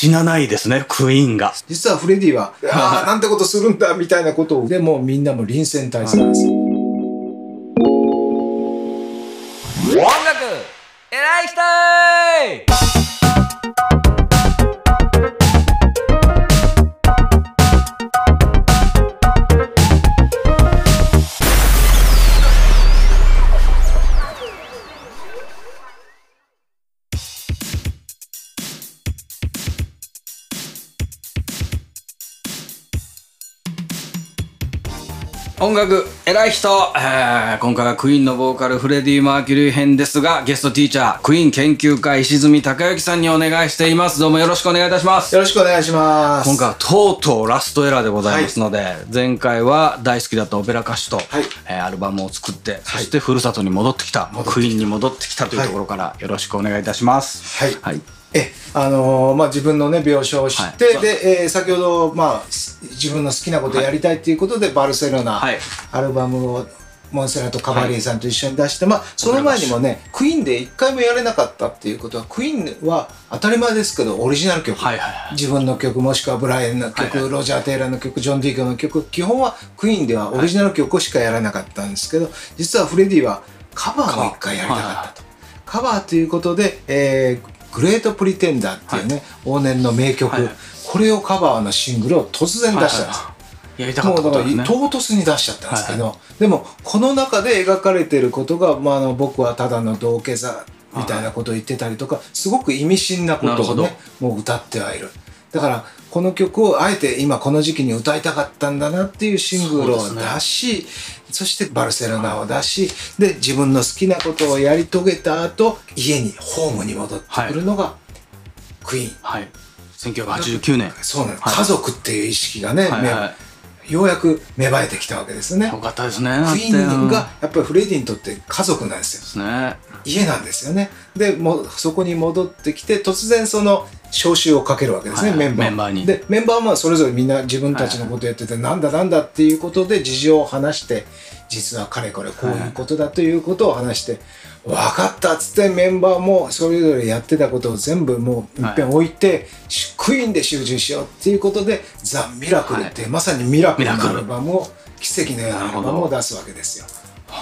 死なないですね、クイーンが。実はフレディは、ああ、なんてことするんだ、みたいなことを、でもみんなも臨戦態勢なんですよ。音楽偉い人音楽偉い人、えー今回はクイーンのボーカルフレディ・マーキュリー編ですがゲストティーチャークイーン研究会石積隆之さんにお願いしています。どうもよろしくお願いいたします。よろしくお願いします。今回はとうとうラストエラーでございますので、前回は大好きだったオペラ歌手と、はい。えーアルバムを作って、そしてふるさとに戻ってきたクイーンに戻ってきたというところからよろしくお願いいたします。はい。はい、え、あのーまあ、自分のね、病床を知って、はい。で、えー先ほど、まあ、す自分の好きなことをやりたいっていうことで、バルセロナ、はい。アルバムを、モンセラとカバリエさんと一緒に出して、まあ、その前にもね、クイーンで一回もやれなかったっていうことは、クイーンは当たり前ですけど、オリジナル曲。はいはいはい。自分の曲、もしくはブライアンの曲、はいはいロジャー・テイラーの曲、ジョン・ディークの曲、基本はクイーンではオリジナル曲しかやらなかったんですけど、実はフレディはカバーを一回やりたかったと。カバーということで、えーグレート・プリテンダーっていうね、往年の名曲、はい。はいこれをカバーのシングルを突然出したんです。やりたかったもうだからことですね。唐突に出しちゃったんですけど、でもこの中で描かれてることが、まあ、あの僕はただの道化座みたいなことを言ってたりとかすごく意味深なことをなねもう歌ってはいるだからこの曲をあえて今この時期に歌いたかったんだなっていうシングルを出しそ,、してバルセロナを出しで自分の好きなことをやり遂げた後家にホームに戻ってくるのが、クイーンはい。1989年。そうなんです、はい。家族っていう意識がね、はいはようやく芽生えてきたわけですね。よかったですねクイーンがやっぱりフレディにとって家族なんですよ。ですね。家なんですよね。でもうそこに戻ってきて突然その招集をかけるわけですね、はいメンバーメンバーに。でメンバーはまあそれぞれみんな自分たちのことやってて、なんだなんだっていうことで事情を話して実はかれこれこういうことだということを話して、分かったっつってメンバーもそれぞれやってたことを全部もういっぺん置いて、しクイーンで集中しようっていうことで「ザ・ミラクルって、まさにミラクルのアルバムを奇跡のようなアルバムを出すわけですよ。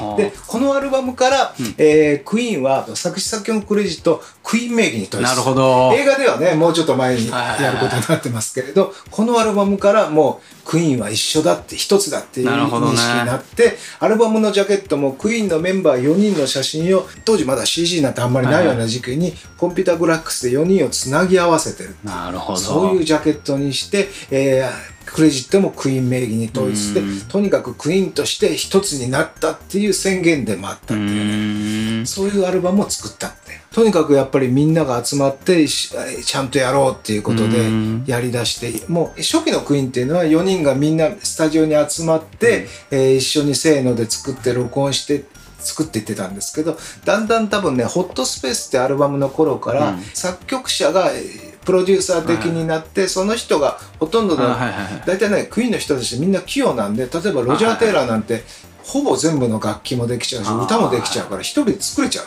はあ。でこのアルバムから、えークイーンは作詞作曲のクレジットクイーン名義に統一なるほど。映画ではねもうちょっと前にやることになってますけれどこのアルバムからもうクイーンは一緒だって一つだっていう認識になって、アルバムのジャケットもクイーンのメンバー4人の写真を当時まだ CG なんてあんまりないような時期に、コンピュータグラックスで4人をつなぎ合わせてるなるほど。そういうジャケットにして、えークレジットもクイーン名義に統一してうん。とにかくクイーンとして一つになったっていう宣言でもあったってういうねそういうアルバムを作ったって。とにかくやっぱりみんなが集まってしちゃんとやろうっていうことでうん。やりだしてもう初期のクイーンっていうのは4人がみんなスタジオに集まって、えー一緒にせーので作って録音して作っていってたんですけどだんだん多分ね「ホットスペース」ってアルバムの頃から、うん。作曲者がえープロデューサー的になって、その人がほとんどの、大体ねクイーンの人たちみんな器用なんで例えばロジャー・テイラーなんてほぼ全部の楽器もできちゃうし歌もできちゃうから一人で作れちゃう。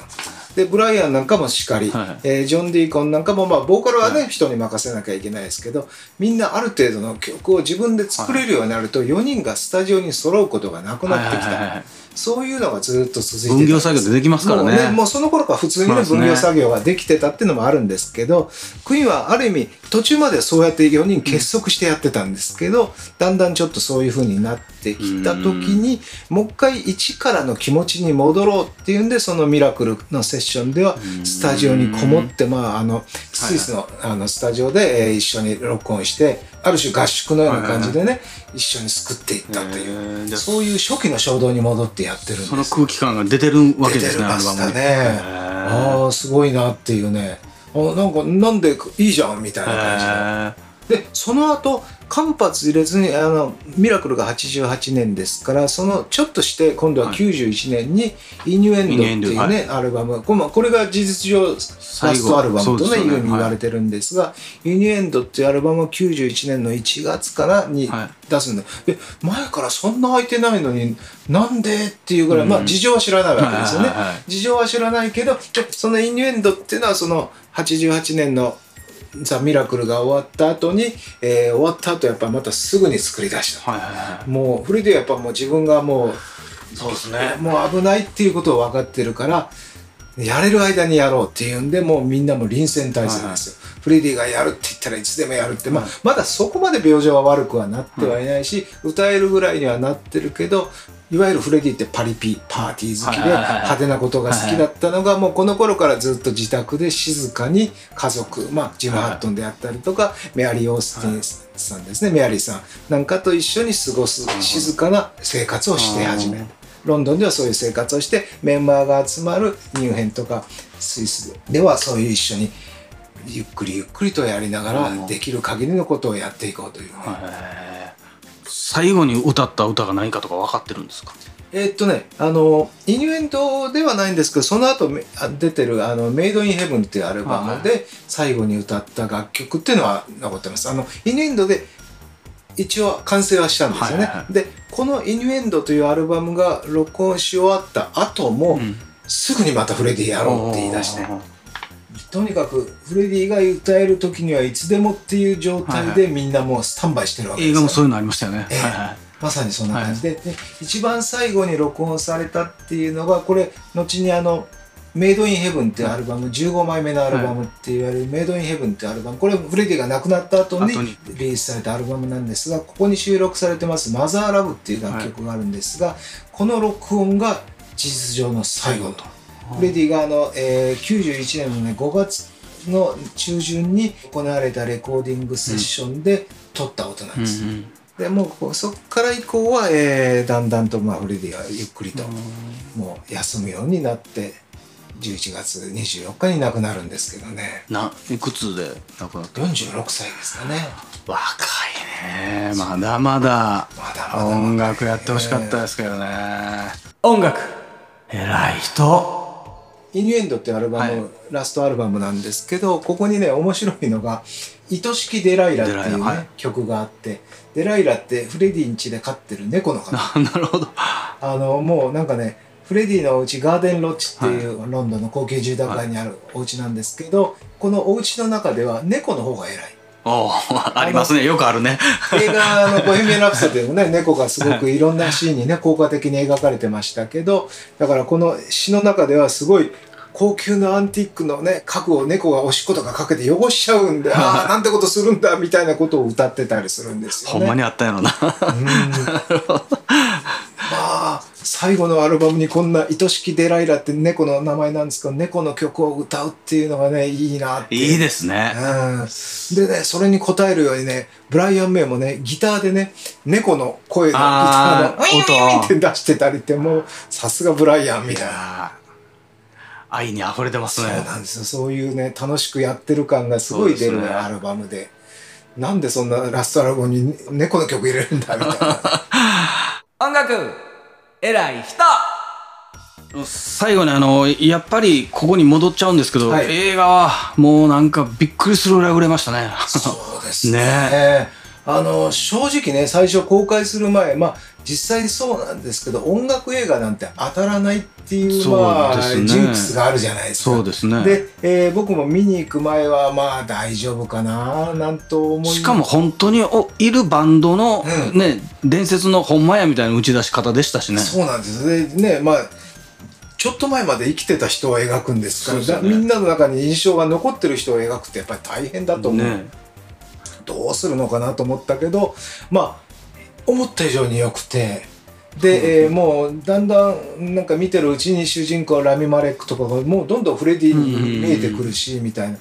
でブライアンなんかもしかり、はい。えージョン・ディーコンなんかもまあボーカルはね、人に任せなきゃいけないですけどみんなある程度の曲を自分で作れるようになると4人がスタジオに揃うことがなくなってきた、はいはいはいはいそういうのがずっと続いてた分業作業でできますからね。もうもうその頃から普通にね分業作業ができてたっていうのもあるんですけどクイーンはある意味途中までそうやって4人結束してやってたんですけど、だんだんちょっとそういう風になってきた時にもう一回一からの気持ちに戻ろうっていうんでそのミラクルのセッションではスタジオにこもってまああのスイスのあのスタジオでえー一緒に録音してある種合宿のような感じでね一緒に作っていったという。そういう初期の衝動に戻ってやってるんですその空気感が出てるわけ出てですねアるましたルバムにね。ああ、すごいなっていうね。あなんか、なんでいいじゃんみたいな感じで。で、その後、間髪入れずに、あの、ミラクルが88年ですから、そそのちょっとして、今度は91年に、イニュエンドっていうね、アルバム。これこれが事実上、ラストアルバムとね、いうふうに言われてるんですが、イニュエンドっていうアルバムを91年の1月からにはい。出すんだ。で、前からそんな空いてないのに、なんでっていうぐらい、まあ事情は知らないわけですよね。事情は知らないけど、でそのイニュエンドっていうのはその88年のザ・ミラクルが終わった後に、えー終わった後やっぱまたすぐに作り出した。はいはいはもうフレディはやっぱもう自分がもういそうですね。もう危ないっていうことを分かってるからやれる間にやろうっていうんでもうみんなも臨戦態勢ですよ、フレディがやるって言ったらいつでもやるって、まあ、まだそこまで病状は悪くはなってはいないし、歌えるぐらいにはなってるけどいわゆるフレディってパリピパーティー好きで派手なことが好きだったのがもうこの頃からずっと自宅で静かに家族、まあ、ジム・ハットンであったりとかメアリー・オースティンさんですねメアリーさんなんかと一緒に過ごす静かな生活をして始める。ロンドンではそういう生活をしてメンバーが集まるニューヘンとかスイスではそういう一緒にゆっくりゆっくりとやりながらできる限りのことをやっていこうという。ね、最後に歌った歌が何かとか分かってるんですか？えーっとねあのイニュエンドではないんですけどその後出てるあの「メイド・イン・ヘブン」っていうアルバムで最後に歌った楽曲っていうのは残ってます。あのイニュエンドで一応完成はしたんですよね、はいはいはい。でこの「イニュエンド」というアルバムが録音し終わった後も、ん。すぐにまたフレディやろうって言い出してとにかくフレディが歌える時にはいつでもっていう状態でみんなもうスタンバイしてるわけですよ。映画もそういうのありましたよね、ええ。はいはい。まさにそんな感じで,で、一番最後に録音されたっていうのがこれ後にあの「メイド・イン・ヘブン」っていうアルバム、15枚目のアルバムって言われる「メイド・イン・ヘブン」っていうアルバム。これフレディが亡くなった後にリリースされたアルバムなんですがここに収録されてます「マザー・ラブ」っていう楽曲があるんですが、この録音が事実上の最後と。フレディがあの、えー91年のね5月の中旬に行われたレコーディングセッションで撮った音なんです。うんうん。でもうそこから以降は、えーだんだんとまあフレディはゆっくりともう休むようになって11月24日に亡くなるんですけどね。ないくつで亡くなった？46歳ですかね。若いね。まだまだまだまだ音楽やってほしかったですけどね。音楽。偉い人「イニュエンド」ってアルバム、はい。ラストアルバムなんですけどここにね面白いのが「愛しきデライラ」っていう、ねはい。曲があってデライラってフレディん家で飼ってる猫の方 なるほど。あのもうなんかねフレディのお家ガーデンロッジっていうロンドンの高級住宅街にあるお家なんですけど、このお家の中では猫の方が偉いおー ありますね。よくあるね。映画の「ボヘミアン・ラプソディ」でもね猫がすごくいろんなシーンにね効果的に描かれてましたけどだからこの詩の中ではすごい高級なアンティークのね家具を猫がおしっことかかけて汚しちゃうんで ああなんてことするんだみたいなことを歌ってたりするんですよね。ほんまにあったんやろな。まあ最後のアルバムにこんな「愛しきデライラ」って猫の名前なんですけど猫の曲を歌うっていうのがねいいなって。いいですね。うん、でねそれに応えるようにねブライアン・メイもねギターでね猫の声のギタあーーの「ウィンウィンウィン」って出してたりってもうさすがブライアンみたいな。愛に溢れてますそうねなんですよ。そういうね楽しくやってる感がすごい出そうですね。るアルバムで。なんでそんなラストアルバムに猫の曲入れるんだみたいな。音楽偉い人。最後にあのやっぱりここに戻っちゃうんですけど、はい。映画はもうなんかびっくりするぐらい売れましたね。そうですね。ね。あの正直ね最初公開する前まあ実際にそうなんですけど音楽映画なんて当たらないっていうまあジンクスがあるじゃないですか。そうですね。で、えー僕も見に行く前はまあ大丈夫かななんと思いしかも本当においるバンドの、うん。ね伝説のほんまやみたいな打ち出し方でしたしね。そうなんです。でねまあちょっと前まで生きてた人を描くんですからね。だみんなの中に印象が残ってる人を描くってやっぱり大変だと思う。ねどうするのかなと思ったけどまあ思った以上に良くて。で、えーもうだんだんなんか見てるうちに主人公ラミ・マレックとかがもうどんどんフレディに見えてくるし、みたいな。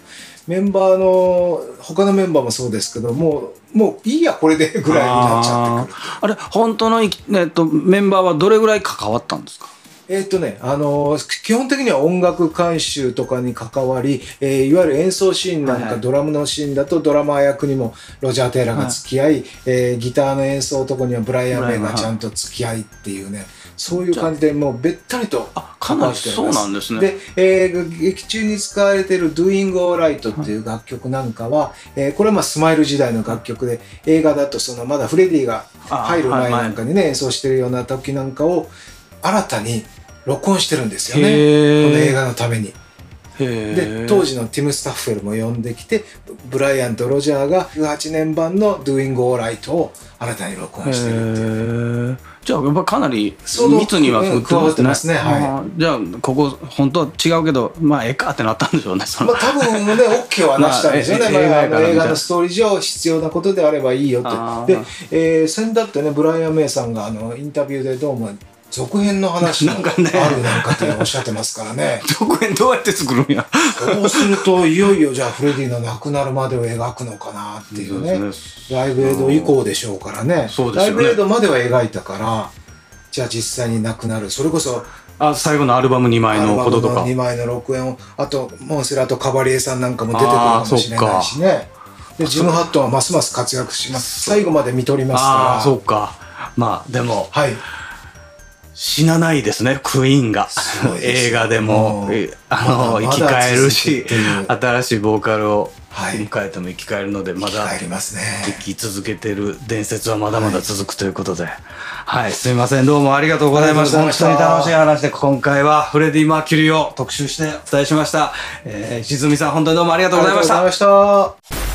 メンバーの他のメンバーもそうですけどもうもういいやこれでぐらいになっちゃってくる。あれ本当のえっと、メンバーはどれぐらい関わったんですか？えーっとね、あのー基本的には音楽監修とかに関わり、えーいわゆる演奏シーンなんか、はいはい。ドラムのシーンだとドラマー役にもロジャー・テイラーが付き合い、えーギターの演奏とこにはブライアン・メイがちゃんと付き合いっていうね、そういう感じでもうべったりとあかなりそうなんですね。で、えー劇中に使われている Doing Alright っていう楽曲なんかは、えーこれはまあスマイル時代の楽曲で、映画だとそのまだフレディが入る前なんかにね、演奏してるような時なんかを新たに録音してるんですよね。この映画のために。で当時のティム・スタッフェルも呼んできてブブライアンとロジャーが18年版の「Doing Alright」を新たに録音してるっていう。じゃあやっぱかなり密にはうん加わってますねはいじゃあここ本当は違うけどまあええかってなったんでしょうねまあ多分ね、OK はなしたんですよね。まあ映画映画のストーリー上必要なことであればいいよって。で、えー、先だってね、ブライアン・メイさんがあのインタビューでどうも続編の話もなんかね。あるなんかっておっしゃってますからね。続編どうやって作るんや。そうすると、いよいよじゃあフレディの亡くなるまでを描くのかなっていうね。ライブエイド以降でしょうからね。ライブエイドまでは描いたから、じゃあ実際に亡くなる。それこそ、あ最後のアルバム2枚のこととか。2枚の録音をあとモンセラとカバリエさんなんかも出てくるかもしれないしね。でジム・ハットンはますます活躍します。最後まで見とりますから。ああそうか。まあでもはい死なないですねクイーンが。映画でも。あの生き返るまし新しいボーカルをはい。迎えても生き返るのでまだ帰りますね。生き続けてる伝説はまだまだ続くということで、はい、すみません、どうもありがとうございました。本当に楽しい話で、今回はフレディ・マーキュリーを特集してお伝えしました。えー、しずみさん、本当にどうもありがとうございました。ありがとうございました